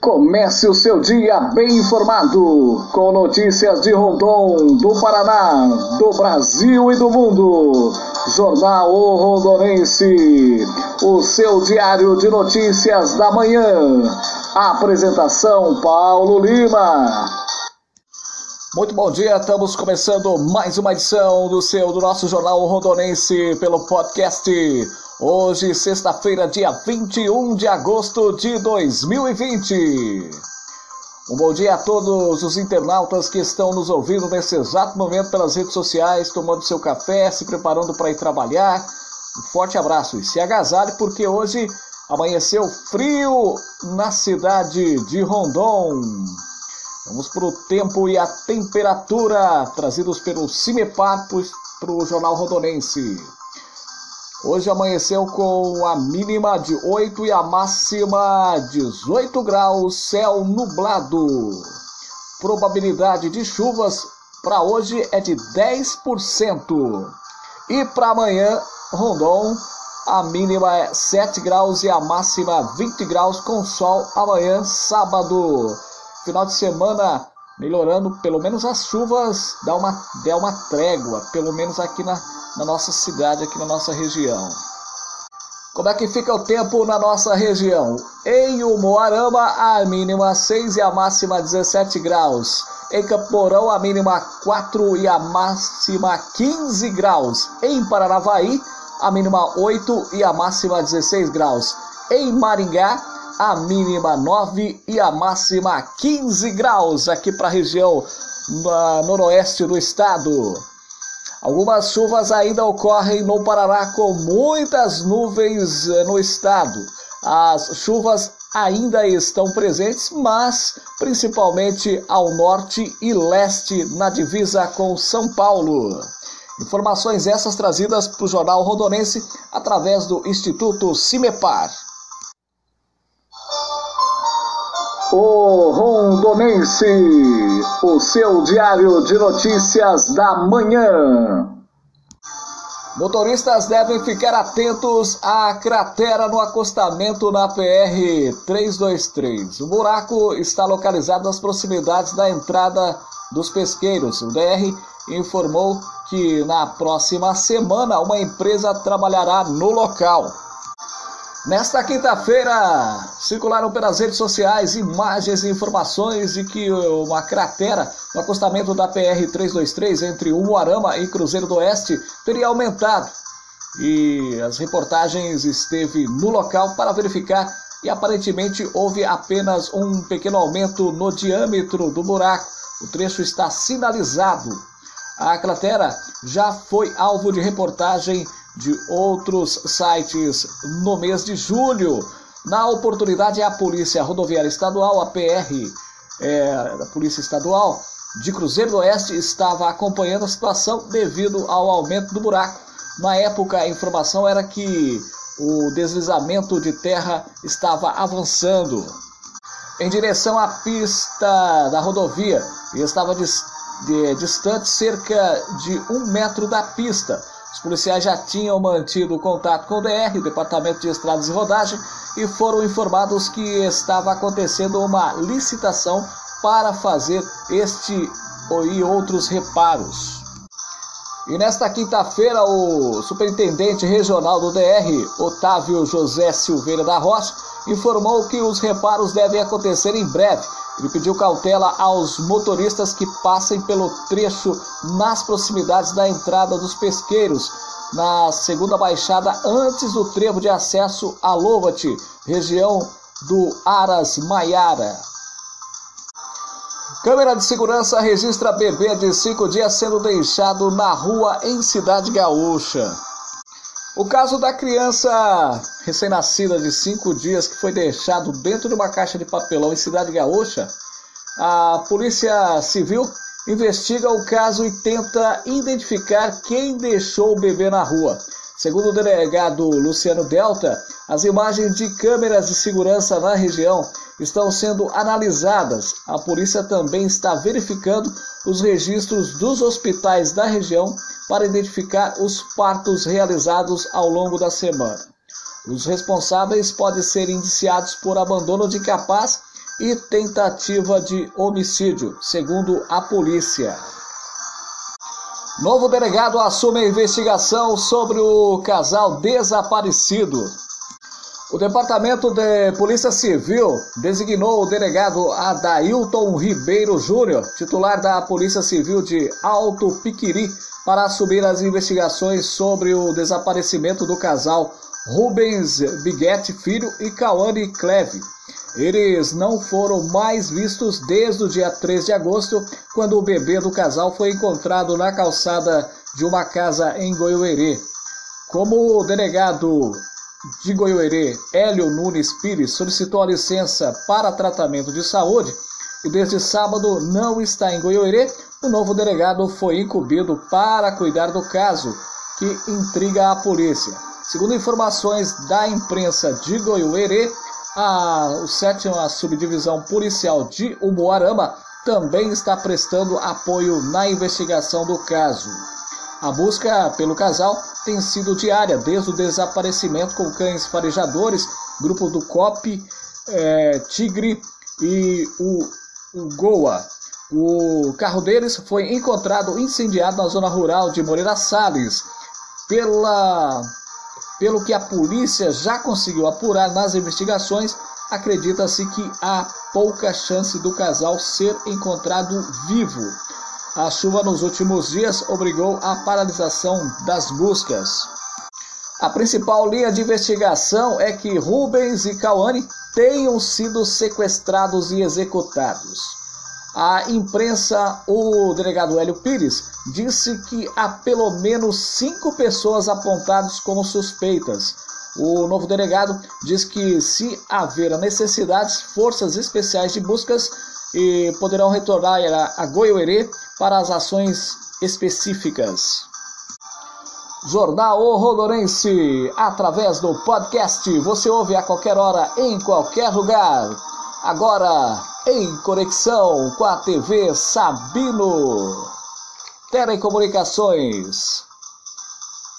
Comece o seu dia bem informado, com notícias de Rondon, do Paraná, do Brasil e do mundo. Jornal O Rondonense, o seu diário de notícias da manhã. Apresentação Paulo Lima. Muito bom dia, estamos começando mais uma edição do seu do nosso Jornal Rondonense pelo podcast Hoje, sexta-feira, dia 21 de agosto de 2020. Um bom dia a todos os internautas que estão nos ouvindo nesse exato momento pelas redes sociais, tomando seu café, se preparando para ir trabalhar. Um forte abraço e se agasalhe, porque hoje amanheceu frio na cidade de Rondon. Vamos para o tempo e a temperatura trazidos pelo Cimepar para o Jornal Rondonense. Hoje amanheceu com a mínima de 8 e a máxima 18 graus, céu nublado. Probabilidade de chuvas para hoje é de 10%. E para amanhã, Rondon, a mínima é 7 graus e a máxima 20 graus com sol amanhã, sábado. Final de semana melhorando, pelo menos as chuvas dá uma, dá uma trégua, pelo menos aqui na na nossa cidade, aqui na nossa região. Como é que fica o tempo na nossa região? Em Umuarama, a mínima 6 e a máxima 17 graus. Em Camporão, a mínima 4 e a máxima 15 graus. Em Paranavaí, a mínima 8 e a máxima 16 graus. Em Maringá, a mínima 9 e a máxima 15 graus aqui para a região noroeste do estado. Algumas chuvas ainda ocorrem no Paraná com muitas nuvens eh, no estado. As chuvas ainda estão presentes, mas principalmente ao norte e leste na divisa com São Paulo. Informações essas trazidas para o Jornal Rondonense através do Instituto Cimepar. O Rondonense, o seu diário de notícias da manhã. Motoristas devem ficar atentos à cratera no acostamento na PR 323. O buraco está localizado nas proximidades da entrada dos pesqueiros. O DR informou que na próxima semana uma empresa trabalhará no local. Nesta quinta-feira, circularam pelas redes sociais imagens e informações de que uma cratera no acostamento da PR-323 entre Umuarama e Cruzeiro do Oeste teria aumentado. E as reportagens esteve no local para verificar e aparentemente houve apenas um pequeno aumento no diâmetro do buraco. O trecho está sinalizado. A cratera já foi alvo de reportagem de outros sites no mês de julho. Na oportunidade, a Polícia Rodoviária Estadual, a PR, é, a Polícia Estadual de Cruzeiro do Oeste, estava acompanhando a situação devido ao aumento do buraco. Na época, a informação era que o deslizamento de terra estava avançando em direção à pista da rodovia e estava distante cerca de um metro da pista. Os policiais já tinham mantido contato com o DR, o Departamento de Estradas e Rodagem, e foram informados que estava acontecendo uma licitação para fazer este e outros reparos. E nesta quinta-feira, o superintendente regional do DR, Otávio José Silveira da Rocha, informou que os reparos devem acontecer em breve. Ele pediu cautela aos motoristas que passem pelo trecho nas proximidades da entrada dos pesqueiros, na segunda baixada antes do trevo de acesso a Lovat, região do Aras Maiara. Câmera de segurança registra bebê de cinco dias sendo deixado na rua em Cidade Gaúcha. O caso da criança recém-nascida de cinco dias que foi deixado dentro de uma caixa de papelão em Cidade Gaúcha, a Polícia Civil investiga o caso e tenta identificar quem deixou o bebê na rua. Segundo o delegado Luciano Delta, as imagens de câmeras de segurança na região estão sendo analisadas. A polícia também está verificando os registros dos hospitais da região para identificar os partos realizados ao longo da semana. Os responsáveis podem ser indiciados por abandono de capaz e tentativa de homicídio, segundo a polícia. Novo delegado assume a investigação sobre o casal desaparecido. O Departamento de Polícia Civil designou o delegado Adailton Ribeiro Júnior, titular da Polícia Civil de Alto Piquiri, para assumir as investigações sobre o desaparecimento do casal Rubens Biguete Filho e Cauane Cleve. Eles não foram mais vistos desde o dia 3 de agosto, quando o bebê do casal foi encontrado na calçada de uma casa em Goiuerê. Como o delegado de Goiuerê, Hélio Nunes Pires, solicitou a licença para tratamento de saúde e desde sábado não está em Goiuerê, o novo delegado foi incumbido para cuidar do caso, que intriga a polícia. Segundo informações da imprensa de Goiuerê, a, sétima subdivisão policial de Umuarama também está prestando apoio na investigação do caso. A busca pelo casal tem sido diária desde o desaparecimento com cães farejadores, grupo do COP, é, Tigre e o, o Goa. O carro deles foi encontrado incendiado na zona rural de Moreira Salles. Pela, pelo que a polícia já conseguiu apurar nas investigações, acredita-se que há pouca chance do casal ser encontrado vivo. A chuva nos últimos dias obrigou a paralisação das buscas. A principal linha de investigação é que Rubens e Cauane tenham sido sequestrados e executados. A imprensa, o delegado Hélio Pires, disse que há pelo menos cinco pessoas apontadas como suspeitas. O novo delegado diz que, se haver a necessidade, forças especiais de buscas poderão retornar a Goiuerê para as ações específicas. Jornal O Rodorense, através do podcast, você ouve a qualquer hora, em qualquer lugar. Agora, em conexão com a TV Sabino. Telecomunicações.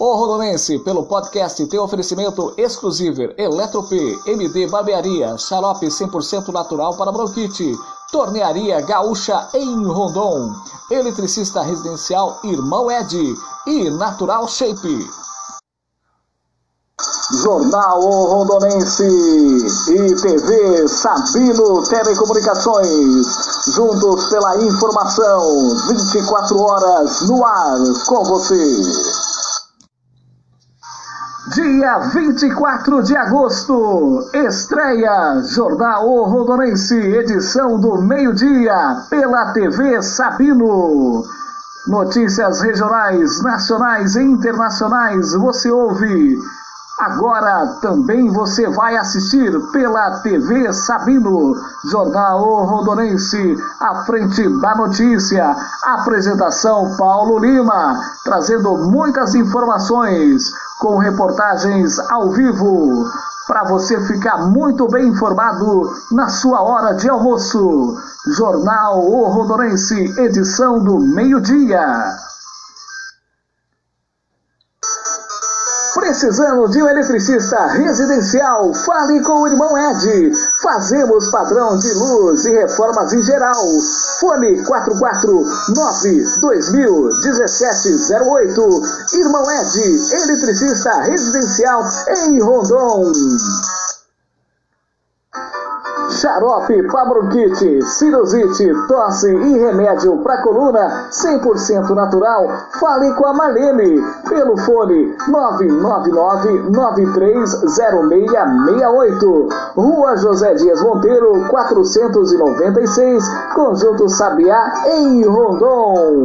O Rondonense, pelo podcast, tem oferecimento exclusivo Eletro P, MD Barbearia, xarope 100% natural para bronquite, Tornearia Gaúcha em Rondon, Eletricista Residencial Irmão Ed e Natural Shape. Jornal Rondonense e TV Sabino Telecomunicações. Juntos pela informação, 24 horas no ar com você. Dia 24 de agosto, estreia Jornal Rondonense, edição do meio-dia, pela TV Sabino. Notícias regionais, nacionais e internacionais você ouve Agora também você vai assistir pela TV Sabino, Jornal Rondonense, à frente da notícia. Apresentação Paulo Lima, trazendo muitas informações com reportagens ao vivo para você ficar muito bem informado na sua hora de almoço. Jornal O Rondonense, edição do meio-dia. Precisando de um eletricista residencial? Fale com o irmão Ed. Fazemos padrão de luz e reformas em geral. Fone 449-2017-08. Irmão Ed, eletricista residencial em Rondon. Xarope para bronquite, sinusite, tosse e remédio para coluna 100% natural. Fale com a Marlene pelo fone 999-930668. Rua José Dias Monteiro, 496, Conjunto Sabiá, em Rondon.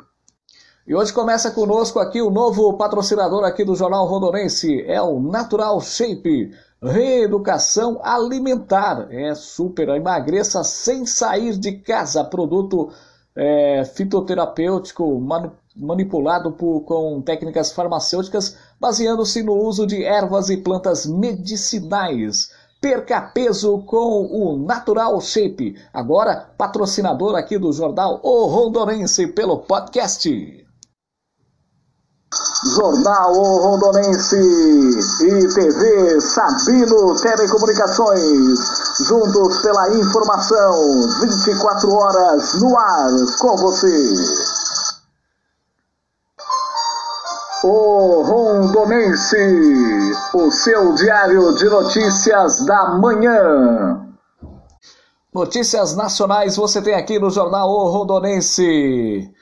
E hoje começa conosco aqui o novo patrocinador aqui do Jornal Rondonense, é o Natural Shape, reeducação alimentar. É super, emagreça sem sair de casa, produto é, fitoterapêutico manipulado por, com técnicas farmacêuticas, baseando-se no uso de ervas e plantas medicinais. Perca peso com o Natural Shape, agora patrocinador aqui do jornal O Rondonense pelo podcast. Jornal Rondonense e TV Sabino Telecomunicações, juntos pela informação, 24 horas no ar com você. O Rondonense, o seu diário de notícias da manhã. Notícias nacionais você tem aqui no Jornal O Rondonense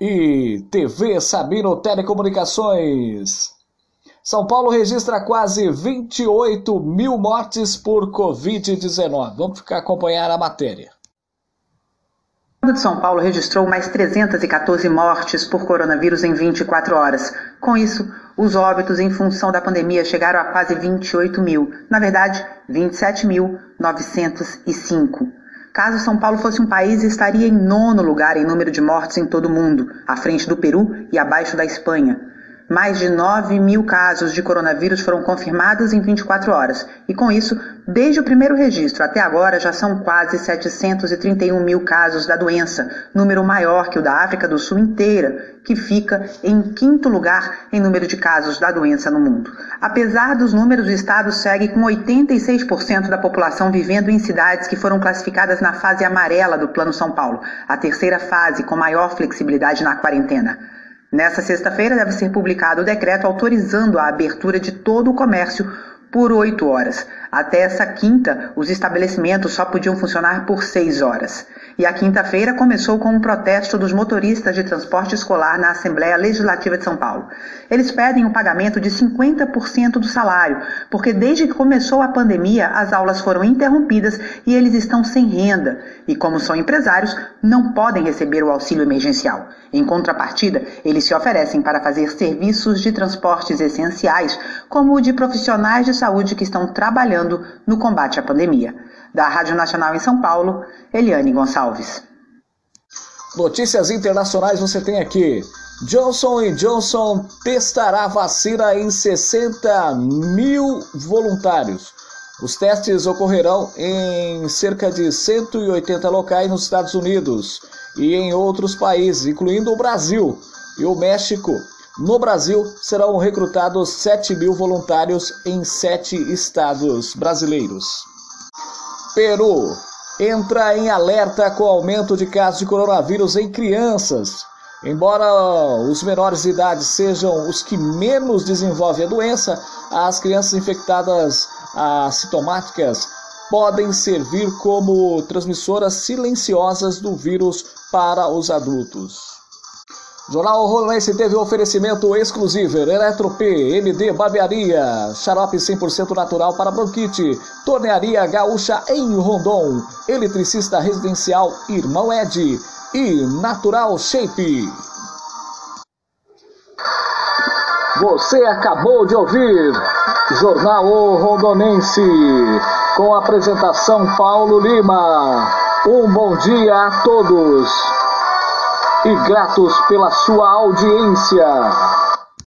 e TV Sabino Telecomunicações. São Paulo registra quase 28 mil mortes por Covid-19. Vamos ficar acompanhar a matéria. O de São Paulo registrou mais 314 mortes por coronavírus em 24 horas. Com isso, os óbitos em função da pandemia chegaram a quase 28 mil. Na verdade, 27.905. Caso São Paulo fosse um país, estaria em nono lugar em número de mortes em todo o mundo, à frente do Peru e abaixo da Espanha. Mais de 9 mil casos de coronavírus foram confirmados em 24 horas, e com isso, desde o primeiro registro até agora, já são quase 731 mil casos da doença, número maior que o da África do Sul inteira, que fica em quinto lugar em número de casos da doença no mundo. Apesar dos números, o estado segue com 86% da população vivendo em cidades que foram classificadas na fase amarela do Plano São Paulo, a terceira fase com maior flexibilidade na quarentena. Nessa sexta-feira deve ser publicado o decreto autorizando a abertura de todo o comércio por oito horas. Até essa quinta, os estabelecimentos só podiam funcionar por seis horas. E a quinta-feira começou com um protesto dos motoristas de transporte escolar na Assembleia Legislativa de São Paulo. Eles pedem o pagamento de 50% do salário, porque desde que começou a pandemia, as aulas foram interrompidas e eles estão sem renda. E como são empresários, não podem receber o auxílio emergencial. Em contrapartida, eles se oferecem para fazer serviços de transportes essenciais, como o de profissionais de saúde que estão trabalhando no combate à pandemia. Da Rádio Nacional em São Paulo, Eliane Gonçalves. Notícias internacionais você tem aqui. Johnson Johnson testará vacina em 60 mil voluntários. Os testes ocorrerão em cerca de 180 locais nos Estados Unidos e em outros países, incluindo o Brasil e o México. No Brasil, serão recrutados 7 mil voluntários em sete estados brasileiros. Peru entra em alerta com o aumento de casos de coronavírus em crianças. Embora os menores de idade sejam os que menos desenvolvem a doença, as crianças infectadas assintomáticas podem servir como transmissoras silenciosas do vírus para os adultos. Jornal Rolense teve um oferecimento exclusivo, Eletro MD Barbearia, xarope 100% natural para bronquite, Tornearia Gaúcha em Rondon, Eletricista Residencial Irmão Ed e Natural Shape. Você acabou de ouvir Jornal Rondonense, com apresentação Paulo Lima. Um bom dia a todos. E gratos pela sua audiência.